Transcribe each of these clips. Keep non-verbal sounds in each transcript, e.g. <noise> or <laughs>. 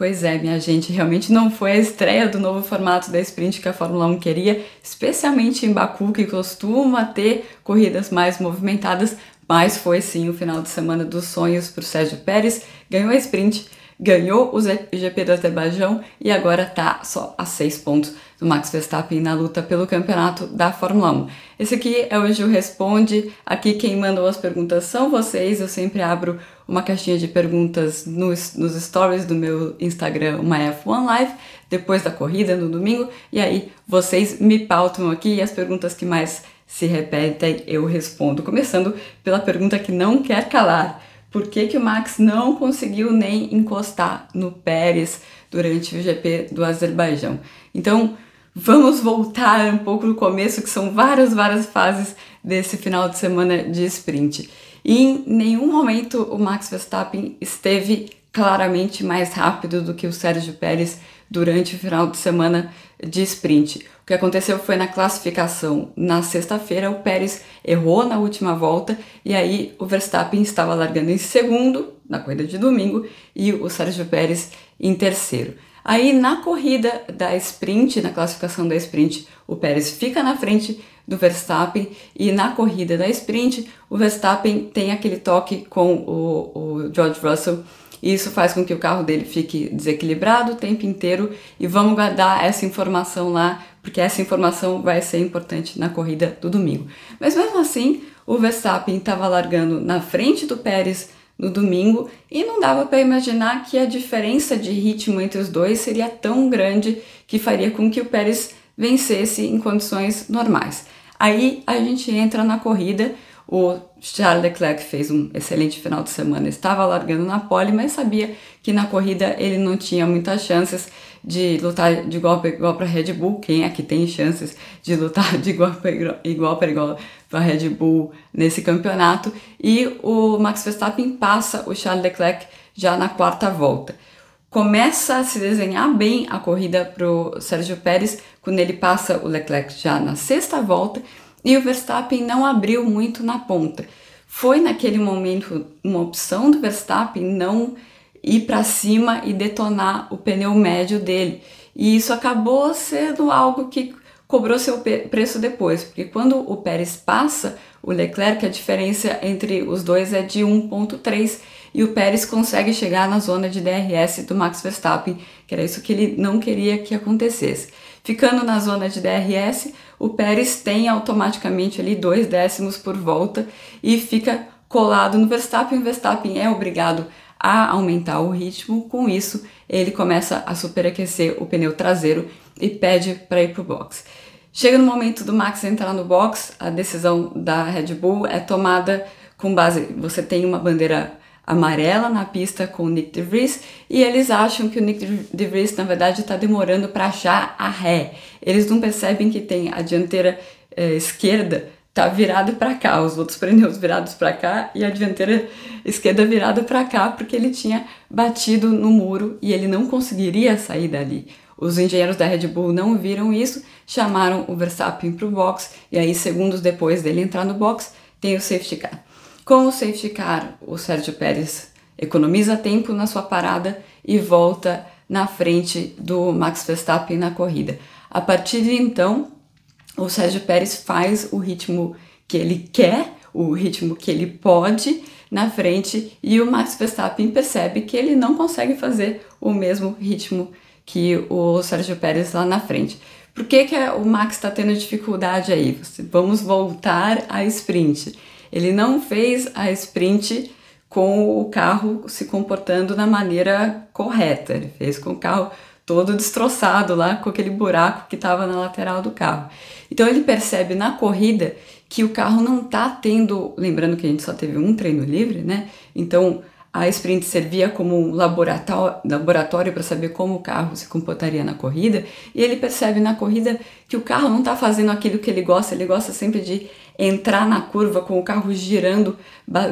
Pois é, minha gente, realmente não foi a estreia do novo formato da sprint que a Fórmula 1 queria, especialmente em Baku, que costuma ter corridas mais movimentadas, mas foi sim o final de semana dos sonhos para o Sérgio Pérez, ganhou a sprint, ganhou o GP do Azerbaijão e agora está só a seis pontos do Max Verstappen na luta pelo campeonato da Fórmula 1. Esse aqui é o Gil Responde. Aqui quem mandou as perguntas são vocês. Eu sempre abro uma caixinha de perguntas nos, nos stories do meu Instagram, uma F1 Live, depois da corrida no domingo. E aí vocês me pautam aqui e as perguntas que mais se repetem eu respondo. Começando pela pergunta que não quer calar. Por que, que o Max não conseguiu nem encostar no Pérez durante o GP do Azerbaijão? Então, vamos voltar um pouco no começo, que são várias, várias fases desse final de semana de sprint. E em nenhum momento o Max Verstappen esteve claramente mais rápido do que o Sérgio Pérez durante o final de semana de sprint. O que aconteceu foi na classificação na sexta-feira, o Pérez errou na última volta e aí o Verstappen estava largando em segundo na corrida de domingo e o Sérgio Pérez em terceiro. Aí na corrida da sprint, na classificação da sprint, o Pérez fica na frente do Verstappen e na corrida da sprint, o Verstappen tem aquele toque com o, o George Russell e isso faz com que o carro dele fique desequilibrado o tempo inteiro e vamos guardar essa informação lá, porque essa informação vai ser importante na corrida do domingo. Mas mesmo assim, o Verstappen estava largando na frente do Pérez no domingo e não dava para imaginar que a diferença de ritmo entre os dois seria tão grande que faria com que o Pérez vencesse em condições normais. Aí a gente entra na corrida. O Charles Leclerc fez um excelente final de semana, estava largando na pole, mas sabia que na corrida ele não tinha muitas chances de lutar de igual para igual para Red Bull. Quem é que tem chances de lutar de igual para igual para igual Red Bull nesse campeonato? E o Max Verstappen passa o Charles Leclerc já na quarta volta. Começa a se desenhar bem a corrida para o Sérgio Pérez quando ele passa o Leclerc já na sexta volta e o Verstappen não abriu muito na ponta. Foi naquele momento uma opção do Verstappen não ir para cima e detonar o pneu médio dele. E isso acabou sendo algo que cobrou seu preço depois, porque quando o Pérez passa o Leclerc, a diferença entre os dois é de 1.3 e o Pérez consegue chegar na zona de DRS do Max Verstappen, que era isso que ele não queria que acontecesse. Ficando na zona de DRS, o Pérez tem automaticamente ali dois décimos por volta e fica colado no Verstappen. O Verstappen é obrigado a aumentar o ritmo, com isso ele começa a superaquecer o pneu traseiro e pede para ir para o box. Chega no momento do Max entrar no box, a decisão da Red Bull é tomada com base. Você tem uma bandeira amarela na pista com o Nick DeVries e eles acham que o Nick DeVries na verdade está demorando para achar a ré. Eles não percebem que tem a dianteira eh, esquerda tá virado para cá, os outros pneus virados para cá e a dianteira esquerda virada para cá porque ele tinha batido no muro e ele não conseguiria sair dali. Os engenheiros da Red Bull não viram isso, chamaram o Verstappen para o box e aí segundos depois dele entrar no box tem o safety car. Com o safety car, o Sérgio Pérez economiza tempo na sua parada e volta na frente do Max Verstappen na corrida. A partir de então, o Sérgio Pérez faz o ritmo que ele quer, o ritmo que ele pode na frente e o Max Verstappen percebe que ele não consegue fazer o mesmo ritmo que o Sérgio Pérez lá na frente. Por que, que o Max está tendo dificuldade aí? Vamos voltar à sprint. Ele não fez a sprint com o carro se comportando da maneira correta. Ele fez com o carro todo destroçado lá, com aquele buraco que estava na lateral do carro. Então ele percebe na corrida que o carro não está tendo, lembrando que a gente só teve um treino livre, né? Então a sprint servia como um laboratório para saber como o carro se comportaria na corrida, e ele percebe na corrida que o carro não está fazendo aquilo que ele gosta, ele gosta sempre de entrar na curva com o carro girando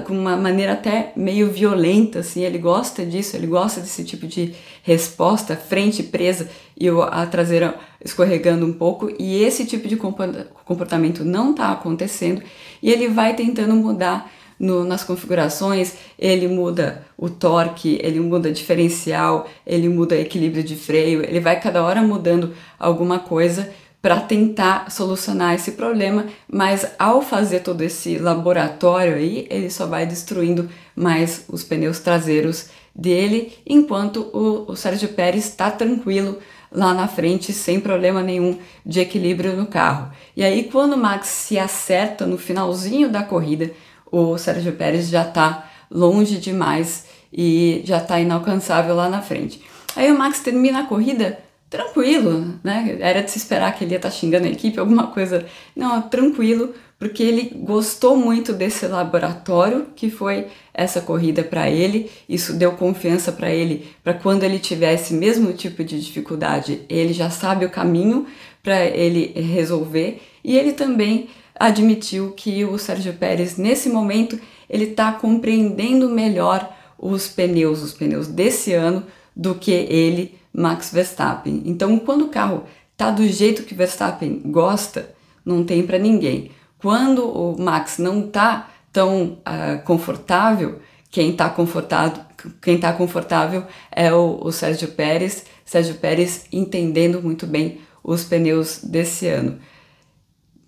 com uma maneira até meio violenta, assim, ele gosta disso, ele gosta desse tipo de resposta, frente presa e a traseira escorregando um pouco, e esse tipo de comportamento não está acontecendo, e ele vai tentando mudar no, nas configurações, ele muda o torque, ele muda diferencial, ele muda equilíbrio de freio, ele vai cada hora mudando alguma coisa para tentar solucionar esse problema, mas ao fazer todo esse laboratório aí, ele só vai destruindo mais os pneus traseiros dele, enquanto o, o Sérgio Pérez está tranquilo lá na frente, sem problema nenhum de equilíbrio no carro. E aí, quando o Max se acerta no finalzinho da corrida, o Sérgio Pérez já está longe demais e já está inalcançável lá na frente. Aí o Max termina a corrida tranquilo, né? Era de se esperar que ele ia estar tá xingando a equipe, alguma coisa. Não, tranquilo, porque ele gostou muito desse laboratório que foi essa corrida para ele. Isso deu confiança para ele, para quando ele tivesse mesmo tipo de dificuldade, ele já sabe o caminho para ele resolver. E ele também admitiu que o Sérgio Pérez, nesse momento, ele está compreendendo melhor os pneus, os pneus desse ano, do que ele, Max Verstappen. Então, quando o carro tá do jeito que Verstappen gosta, não tem para ninguém. Quando o Max não tá tão uh, confortável, quem está confortável, quem tá confortável é o, o Sérgio Pérez. Sérgio Pérez entendendo muito bem os pneus desse ano.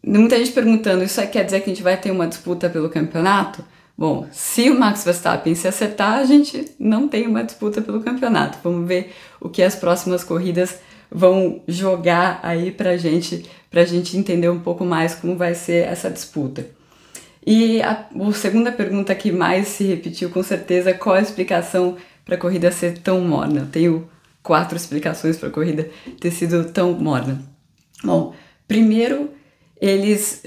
Muita gente perguntando, isso quer dizer que a gente vai ter uma disputa pelo campeonato? Bom, se o Max Verstappen se acertar, a gente não tem uma disputa pelo campeonato. Vamos ver o que as próximas corridas vão jogar aí pra gente, pra gente entender um pouco mais como vai ser essa disputa. E a, a segunda pergunta que mais se repetiu com certeza, qual a explicação para a corrida ser tão morna? Eu tenho quatro explicações para a corrida ter sido tão morna. Bom, primeiro eles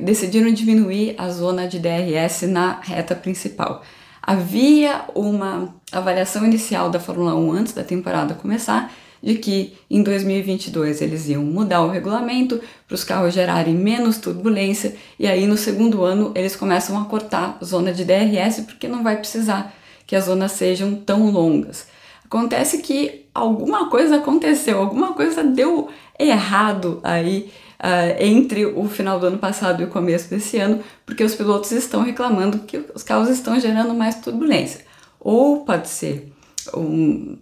decidiram diminuir a zona de DRS na reta principal. Havia uma avaliação inicial da Fórmula 1 antes da temporada começar de que em 2022 eles iam mudar o regulamento para os carros gerarem menos turbulência e aí no segundo ano eles começam a cortar zona de DRS porque não vai precisar que as zonas sejam tão longas. Acontece que alguma coisa aconteceu, alguma coisa deu errado aí uh, entre o final do ano passado e o começo desse ano, porque os pilotos estão reclamando que os carros estão gerando mais turbulência. Ou pode ser um,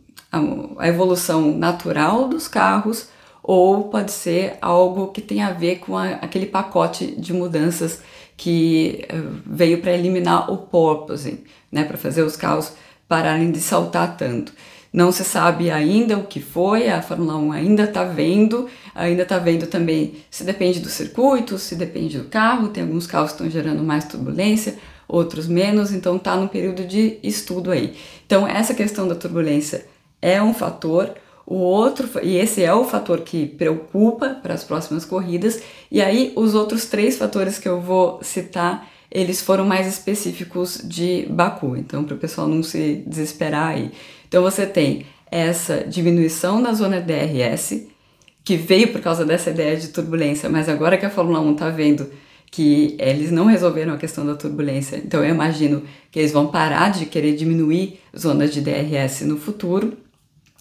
a evolução natural dos carros, ou pode ser algo que tem a ver com a, aquele pacote de mudanças que uh, veio para eliminar o porpoising, né, para fazer os carros pararem de saltar tanto. Não se sabe ainda o que foi, a Fórmula 1 ainda está vendo, ainda está vendo também se depende do circuito, se depende do carro, tem alguns carros que estão gerando mais turbulência, outros menos, então está num período de estudo aí. Então essa questão da turbulência é um fator, o outro, e esse é o fator que preocupa para as próximas corridas, e aí os outros três fatores que eu vou citar, eles foram mais específicos de Baku, então para o pessoal não se desesperar aí. Então você tem essa diminuição da zona DRS, que veio por causa dessa ideia de turbulência, mas agora que a Fórmula 1 está vendo que eles não resolveram a questão da turbulência, então eu imagino que eles vão parar de querer diminuir zonas de DRS no futuro.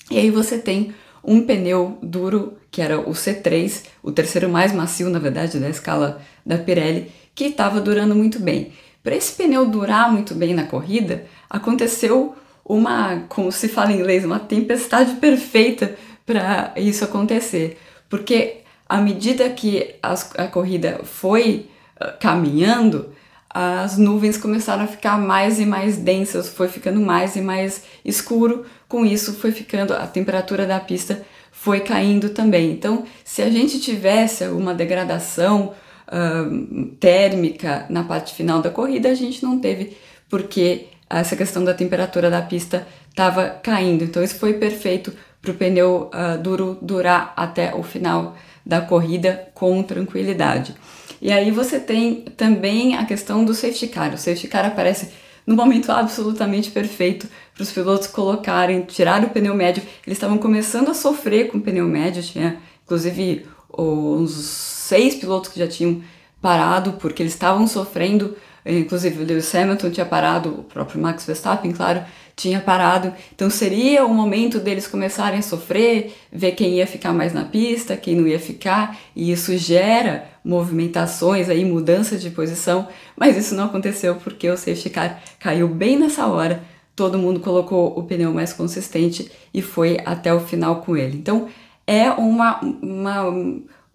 E aí você tem um pneu duro, que era o C3, o terceiro mais macio, na verdade, da escala da Pirelli, que estava durando muito bem. Para esse pneu durar muito bem na corrida, aconteceu uma, como se fala em inglês, uma tempestade perfeita para isso acontecer. Porque à medida que as, a corrida foi uh, caminhando, as nuvens começaram a ficar mais e mais densas, foi ficando mais e mais escuro. Com isso, foi ficando a temperatura da pista foi caindo também. Então, se a gente tivesse alguma degradação uh, térmica na parte final da corrida, a gente não teve, porque essa questão da temperatura da pista estava caindo. Então isso foi perfeito para o pneu uh, duro durar até o final da corrida com tranquilidade. E aí você tem também a questão do safety car. O safety car aparece no momento absolutamente perfeito para os pilotos colocarem, tirar o pneu médio. Eles estavam começando a sofrer com o pneu médio, tinha inclusive uns seis pilotos que já tinham parado porque eles estavam sofrendo inclusive o Lewis Hamilton tinha parado, o próprio Max Verstappen, claro, tinha parado. Então seria o momento deles começarem a sofrer, ver quem ia ficar mais na pista, quem não ia ficar, e isso gera movimentações aí, mudanças de posição, mas isso não aconteceu porque o safety car caiu bem nessa hora. Todo mundo colocou o pneu mais consistente e foi até o final com ele. Então é uma, uma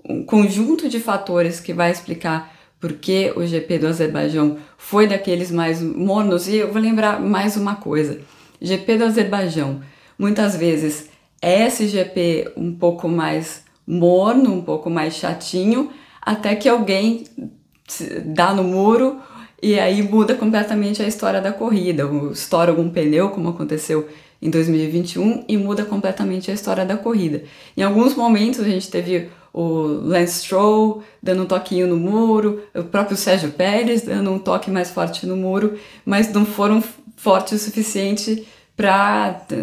um conjunto de fatores que vai explicar porque o GP do Azerbaijão foi daqueles mais mornos. E eu vou lembrar mais uma coisa: GP do Azerbaijão, muitas vezes é esse GP um pouco mais morno, um pouco mais chatinho, até que alguém dá no muro e aí muda completamente a história da corrida. Estoura algum pneu, como aconteceu em 2021, e muda completamente a história da corrida. Em alguns momentos a gente teve o Lance Stroll dando um toquinho no muro, o próprio Sérgio Pérez dando um toque mais forte no muro, mas não foram fortes o suficiente para eh,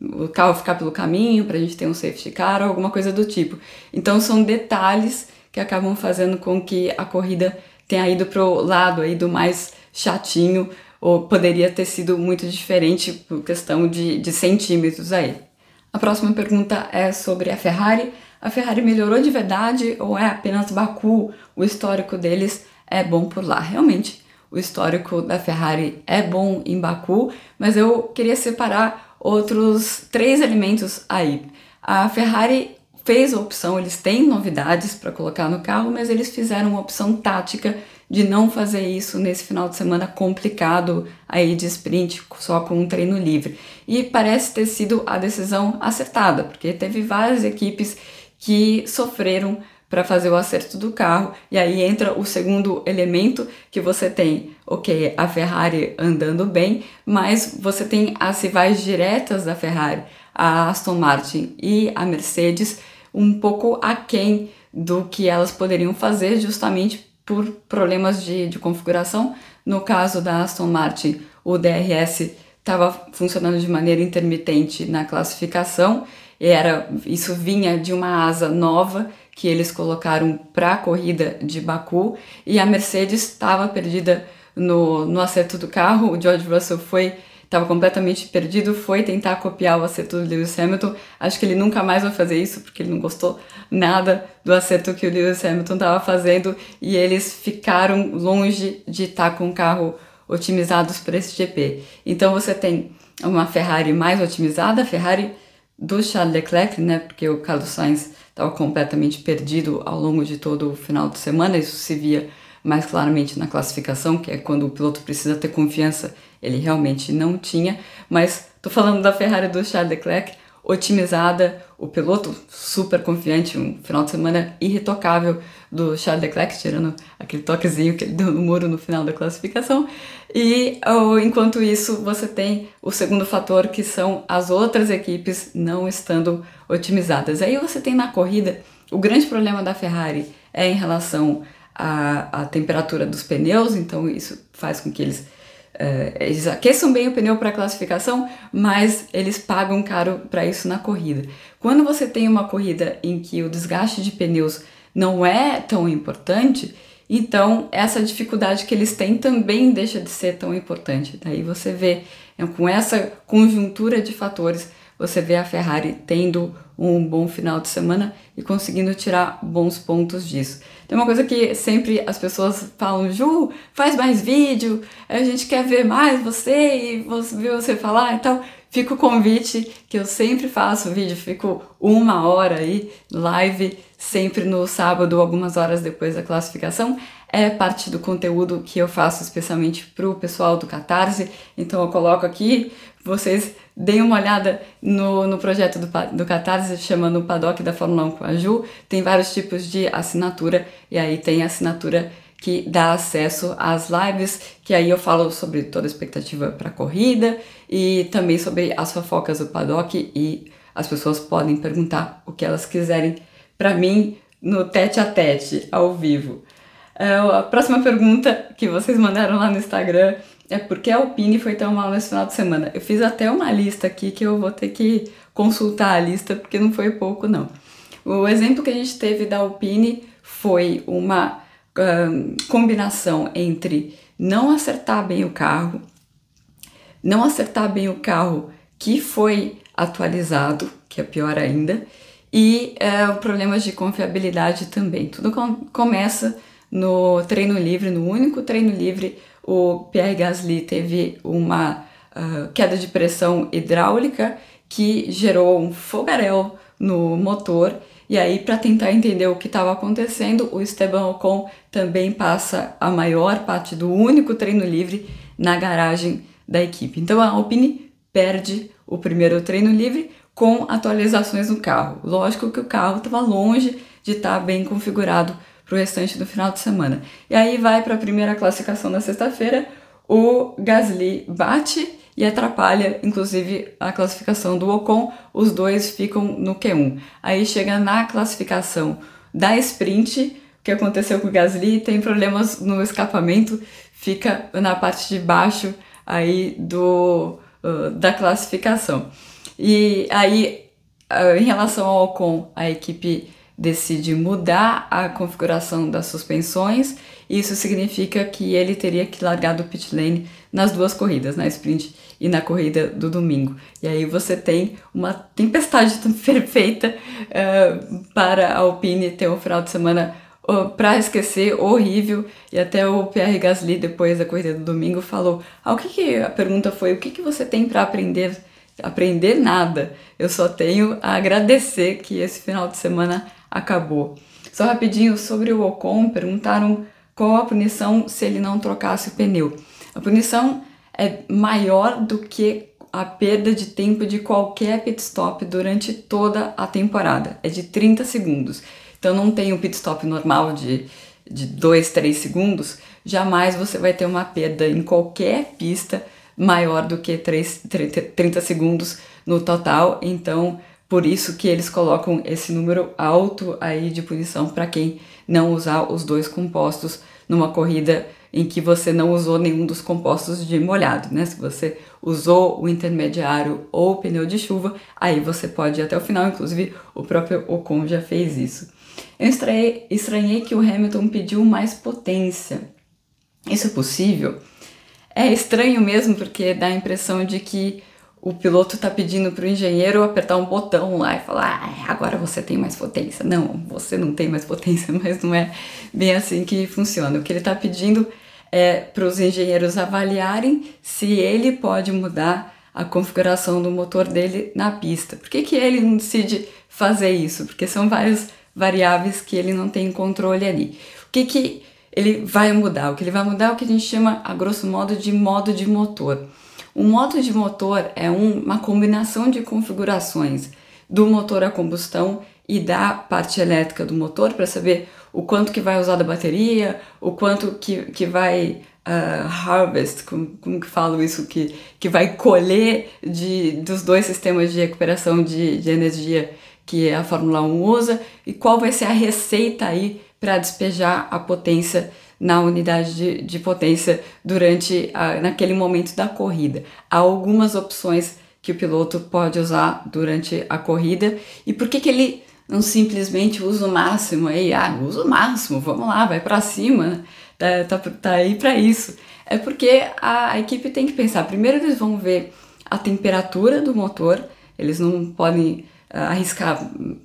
o carro ficar pelo caminho, para a gente ter um safety car ou alguma coisa do tipo. Então são detalhes que acabam fazendo com que a corrida tenha ido para o lado aí do mais chatinho, ou poderia ter sido muito diferente por questão de, de centímetros aí. A próxima pergunta é sobre a Ferrari a Ferrari melhorou de verdade ou é apenas Baku? O histórico deles é bom por lá. Realmente, o histórico da Ferrari é bom em Baku, mas eu queria separar outros três elementos aí. A Ferrari fez a opção, eles têm novidades para colocar no carro, mas eles fizeram uma opção tática de não fazer isso nesse final de semana complicado aí de sprint, só com um treino livre. E parece ter sido a decisão acertada, porque teve várias equipes que sofreram para fazer o acerto do carro. E aí entra o segundo elemento que você tem, ok, a Ferrari andando bem, mas você tem as rivais diretas da Ferrari, a Aston Martin e a Mercedes, um pouco aquém do que elas poderiam fazer justamente por problemas de, de configuração. No caso da Aston Martin, o DRS estava funcionando de maneira intermitente na classificação era isso vinha de uma asa nova que eles colocaram para a corrida de Baku e a Mercedes estava perdida no, no acerto do carro. O George Russell foi estava completamente perdido, foi tentar copiar o acerto do Lewis Hamilton. Acho que ele nunca mais vai fazer isso porque ele não gostou nada do acerto que o Lewis Hamilton estava fazendo e eles ficaram longe de estar tá com o carro otimizados para esse GP. Então você tem uma Ferrari mais otimizada, a Ferrari do Charles Leclerc, né, porque o Carlos Sainz estava completamente perdido ao longo de todo o final de semana, isso se via mais claramente na classificação, que é quando o piloto precisa ter confiança, ele realmente não tinha, mas estou falando da Ferrari do Charles Leclerc, otimizada, o piloto super confiante, um final de semana irretocável do Charles Leclerc, tirando aquele toquezinho que ele deu no muro no final da classificação. E oh, enquanto isso, você tem o segundo fator, que são as outras equipes não estando otimizadas. Aí você tem na corrida, o grande problema da Ferrari é em relação à, à temperatura dos pneus, então isso faz com que eles Uh, eles aqueçam bem o pneu para classificação, mas eles pagam caro para isso na corrida. Quando você tem uma corrida em que o desgaste de pneus não é tão importante, então essa dificuldade que eles têm também deixa de ser tão importante. Daí você vê, com essa conjuntura de fatores, você vê a Ferrari tendo um bom final de semana e conseguindo tirar bons pontos disso. Tem uma coisa que sempre as pessoas falam, Ju, faz mais vídeo, a gente quer ver mais você e ver você falar e tal. Fica o convite que eu sempre faço vídeo, fico uma hora aí, live, sempre no sábado, algumas horas depois da classificação. É parte do conteúdo que eu faço especialmente para o pessoal do Catarse, então eu coloco aqui, vocês deem uma olhada no, no projeto do, do Catarse, chamando o Paddock da Fórmula 1 com a Ju. Tem vários tipos de assinatura, e aí tem assinatura que dá acesso às lives, que aí eu falo sobre toda a expectativa para a corrida e também sobre as fofocas do paddock e as pessoas podem perguntar o que elas quiserem para mim no tete a tete, ao vivo. É, a próxima pergunta que vocês mandaram lá no Instagram é por que a Alpine foi tão mal nesse final de semana? Eu fiz até uma lista aqui que eu vou ter que consultar a lista porque não foi pouco não. O exemplo que a gente teve da Alpine foi uma um, combinação entre não acertar bem o carro, não acertar bem o carro que foi atualizado, que é pior ainda, e uh, problemas de confiabilidade também. Tudo com começa no treino livre, no único treino livre, o Pierre Gasly teve uma uh, queda de pressão hidráulica que gerou um fogaréu no motor. E aí, para tentar entender o que estava acontecendo, o Esteban Ocon também passa a maior parte do único treino livre na garagem da equipe. Então a Alpine perde o primeiro treino livre com atualizações no carro. Lógico que o carro estava longe de estar tá bem configurado para o restante do final de semana. E aí vai para a primeira classificação da sexta-feira, o Gasly bate e atrapalha, inclusive, a classificação do Ocon, os dois ficam no Q1. Aí chega na classificação da sprint, o que aconteceu com o Gasly, tem problemas no escapamento, fica na parte de baixo aí do, uh, da classificação. E aí, uh, em relação ao Ocon, a equipe decide mudar a configuração das suspensões. Isso significa que ele teria que largar do pit lane nas duas corridas, na sprint e na corrida do domingo. E aí você tem uma tempestade <laughs> perfeita uh, para a Alpine ter um final de semana uh, para esquecer, horrível. E até o Pierre Gasly, depois da corrida do domingo, falou: ah, o que, que a pergunta foi: o que, que você tem para aprender? Aprender nada. Eu só tenho a agradecer que esse final de semana acabou. Só rapidinho sobre o Ocon, perguntaram qual a punição se ele não trocasse o pneu. A punição é maior do que a perda de tempo de qualquer pit stop durante toda a temporada. É de 30 segundos. Então não tem um pit stop normal de, de 2, 3 segundos. Jamais você vai ter uma perda em qualquer pista maior do que 3, 30, 30 segundos no total. Então por isso que eles colocam esse número alto aí de punição para quem não usar os dois compostos numa corrida em que você não usou nenhum dos compostos de molhado, né? Se você usou o intermediário ou o pneu de chuva, aí você pode ir até o final, inclusive o próprio Ocon já fez isso. Eu estranhei, estranhei que o Hamilton pediu mais potência. Isso é possível? É estranho mesmo porque dá a impressão de que o piloto está pedindo para o engenheiro apertar um botão lá e falar: ah, agora você tem mais potência. Não, você não tem mais potência, <laughs> mas não é bem assim que funciona. O que ele está pedindo é para os engenheiros avaliarem se ele pode mudar a configuração do motor dele na pista. Por que, que ele não decide fazer isso? Porque são várias variáveis que ele não tem controle ali. O que, que ele vai mudar? O que ele vai mudar é o que a gente chama, a grosso modo, de modo de motor. O modo de motor é um, uma combinação de configurações do motor a combustão e da parte elétrica do motor para saber o quanto que vai usar da bateria, o quanto que, que vai uh, harvest, como, como que falo isso, que, que vai colher de, dos dois sistemas de recuperação de, de energia que a Fórmula 1 usa e qual vai ser a receita aí para despejar a potência na unidade de, de potência durante a, naquele momento da corrida. Há algumas opções que o piloto pode usar durante a corrida. E por que, que ele não simplesmente usa o máximo aí, ah, usa o máximo, vamos lá, vai para cima, tá, tá, tá aí para isso. É porque a, a equipe tem que pensar, primeiro eles vão ver a temperatura do motor, eles não podem uh, arriscar hum,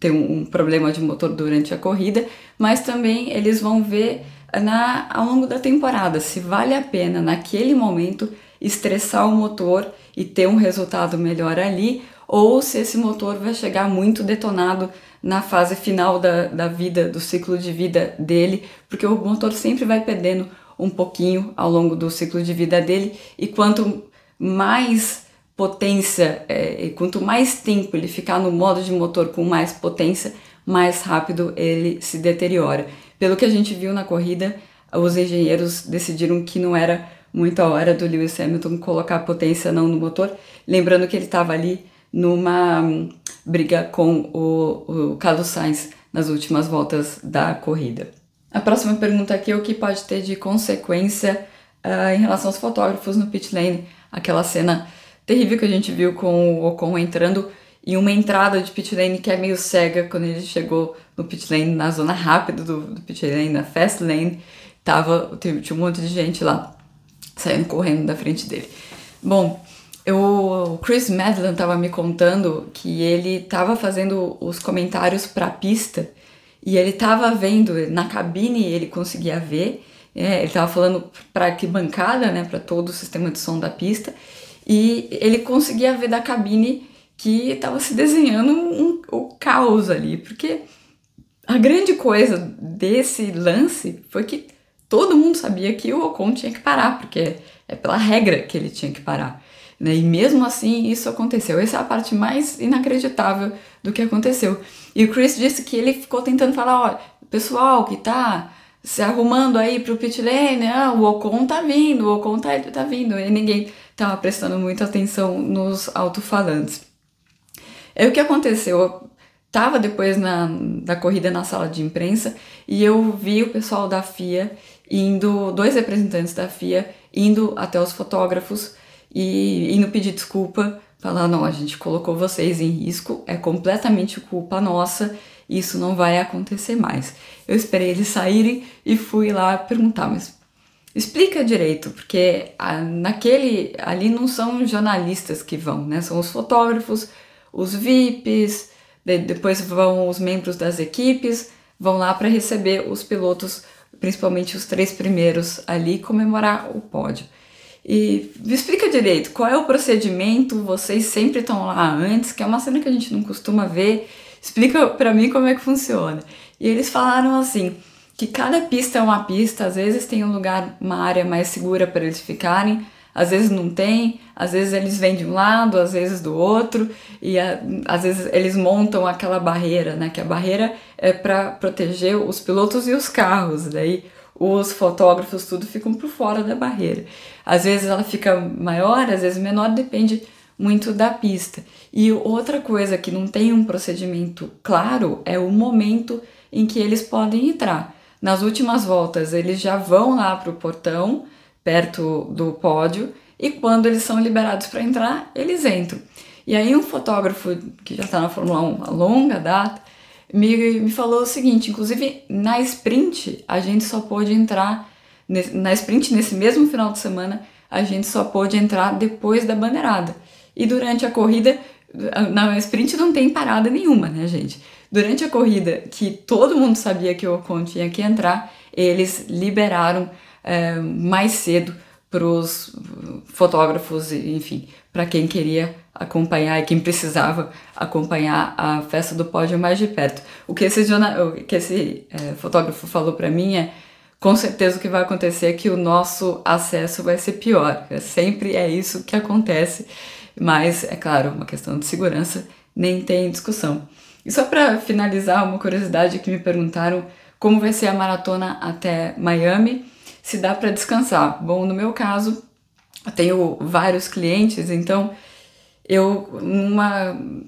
ter um problema de motor durante a corrida, mas também eles vão ver na, ao longo da temporada, se vale a pena naquele momento estressar o motor e ter um resultado melhor ali, ou se esse motor vai chegar muito detonado na fase final da, da vida, do ciclo de vida dele, porque o motor sempre vai perdendo um pouquinho ao longo do ciclo de vida dele, e quanto mais potência, é, e quanto mais tempo ele ficar no modo de motor com mais potência, mais rápido ele se deteriora. Pelo que a gente viu na corrida, os engenheiros decidiram que não era muito a hora do Lewis Hamilton colocar potência não no motor, lembrando que ele estava ali numa hum, briga com o, o Carlos Sainz nas últimas voltas da corrida. A próxima pergunta aqui é o que pode ter de consequência uh, em relação aos fotógrafos no pit lane, aquela cena terrível que a gente viu com o Ocon entrando em uma entrada de pit lane que é meio cega quando ele chegou no pit lane, na zona rápida do, do pit lane, na fast lane, tava, tinha um monte de gente lá saindo correndo da frente dele. Bom, eu, o Chris Medland estava me contando que ele estava fazendo os comentários para a pista e ele estava vendo na cabine, ele conseguia ver, é, ele estava falando para que bancada, né, para todo o sistema de som da pista, e ele conseguia ver da cabine que estava se desenhando um, um caos ali, porque a grande coisa desse lance foi que todo mundo sabia que o Ocon tinha que parar, porque é pela regra que ele tinha que parar. Né? E mesmo assim isso aconteceu. Essa é a parte mais inacreditável do que aconteceu. E o Chris disse que ele ficou tentando falar, olha, pessoal que tá se arrumando aí pro pit lane, ah, o Ocon tá vindo, o Ocon tá, tá vindo, e ninguém tava prestando muita atenção nos alto-falantes. É o que aconteceu, eu tava depois na, da corrida na sala de imprensa e eu vi o pessoal da FIA indo, dois representantes da FIA indo até os fotógrafos e indo pedir desculpa, falando, não, a gente colocou vocês em risco, é completamente culpa nossa, isso não vai acontecer mais. Eu esperei eles saírem e fui lá perguntar, mas explica direito, porque naquele ali não são jornalistas que vão, né? São os fotógrafos, os VIPs, depois vão os membros das equipes, vão lá para receber os pilotos, principalmente os três primeiros ali, comemorar o pódio. E me explica direito, qual é o procedimento? Vocês sempre estão lá antes, que é uma cena que a gente não costuma ver. Explica para mim como é que funciona. E eles falaram assim, que cada pista é uma pista, às vezes tem um lugar, uma área mais segura para eles ficarem, às vezes não tem, às vezes eles vêm de um lado, às vezes do outro, e a, às vezes eles montam aquela barreira, né? Que a barreira é para proteger os pilotos e os carros, daí os fotógrafos tudo ficam por fora da barreira. Às vezes ela fica maior, às vezes menor, depende muito da pista. E outra coisa que não tem um procedimento claro é o momento em que eles podem entrar. Nas últimas voltas, eles já vão lá para o portão, perto do pódio, e quando eles são liberados para entrar, eles entram. E aí, um fotógrafo que já está na Fórmula 1 há longa data me, me falou o seguinte: inclusive na sprint, a gente só pôde entrar, na sprint, nesse mesmo final de semana, a gente só pôde entrar depois da bandeirada. E durante a corrida, na sprint não tem parada nenhuma, né, gente? Durante a corrida, que todo mundo sabia que o Ocon tinha que entrar, eles liberaram é, mais cedo para os fotógrafos, enfim, para quem queria acompanhar e quem precisava acompanhar a festa do pódio mais de perto. O que esse, que esse é, fotógrafo falou para mim é com certeza o que vai acontecer é que o nosso acesso vai ser pior. Sempre é isso que acontece, mas é claro, uma questão de segurança nem tem discussão. E só para finalizar, uma curiosidade que me perguntaram como vai ser a maratona até Miami, se dá para descansar. Bom, no meu caso, eu tenho vários clientes, então eu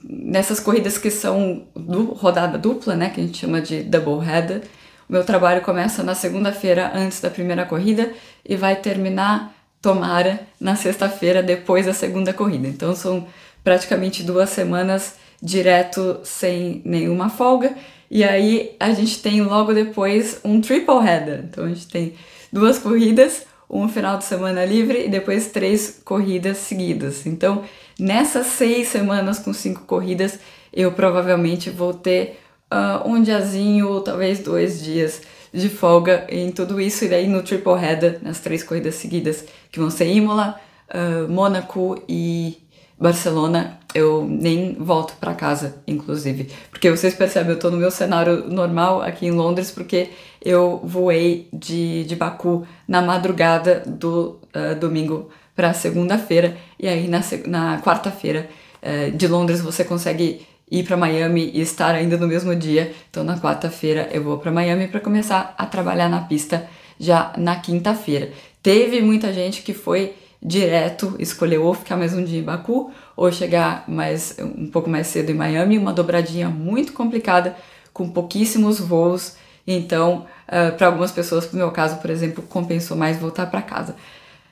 nessas corridas que são do, rodada dupla, né, que a gente chama de double header, o meu trabalho começa na segunda-feira antes da primeira corrida e vai terminar tomara na sexta-feira depois da segunda corrida. Então são praticamente duas semanas direto sem nenhuma folga. E aí a gente tem logo depois um triple header. Então a gente tem duas corridas, um final de semana livre e depois três corridas seguidas. Então Nessas seis semanas com cinco corridas, eu provavelmente vou ter uh, um diazinho, talvez dois dias de folga em tudo isso, e daí no triple header, nas três corridas seguidas, que vão ser Imola, uh, Mônaco e Barcelona, eu nem volto para casa, inclusive. Porque vocês percebem, eu tô no meu cenário normal aqui em Londres, porque eu voei de, de Baku na madrugada do uh, domingo para segunda-feira, e aí na, na quarta-feira é, de Londres você consegue ir para Miami e estar ainda no mesmo dia. Então na quarta-feira eu vou para Miami para começar a trabalhar na pista já na quinta-feira. Teve muita gente que foi direto, escolheu ou ficar mais um dia em Baku ou chegar mais um pouco mais cedo em Miami, uma dobradinha muito complicada com pouquíssimos voos Então, uh, para algumas pessoas, no meu caso, por exemplo, compensou mais voltar para casa.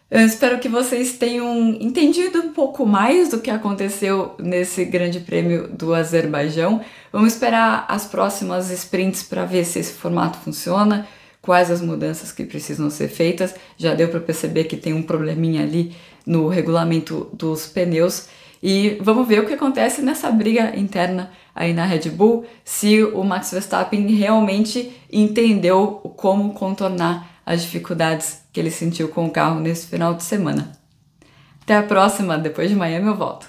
Eu espero que vocês tenham entendido um pouco mais do que aconteceu nesse Grande Prêmio do Azerbaijão. Vamos esperar as próximas sprints para ver se esse formato funciona, quais as mudanças que precisam ser feitas. Já deu para perceber que tem um probleminha ali no regulamento dos pneus. E vamos ver o que acontece nessa briga interna aí na Red Bull, se o Max Verstappen realmente entendeu como contornar as dificuldades que ele sentiu com o carro nesse final de semana. Até a próxima, depois de Miami eu volto.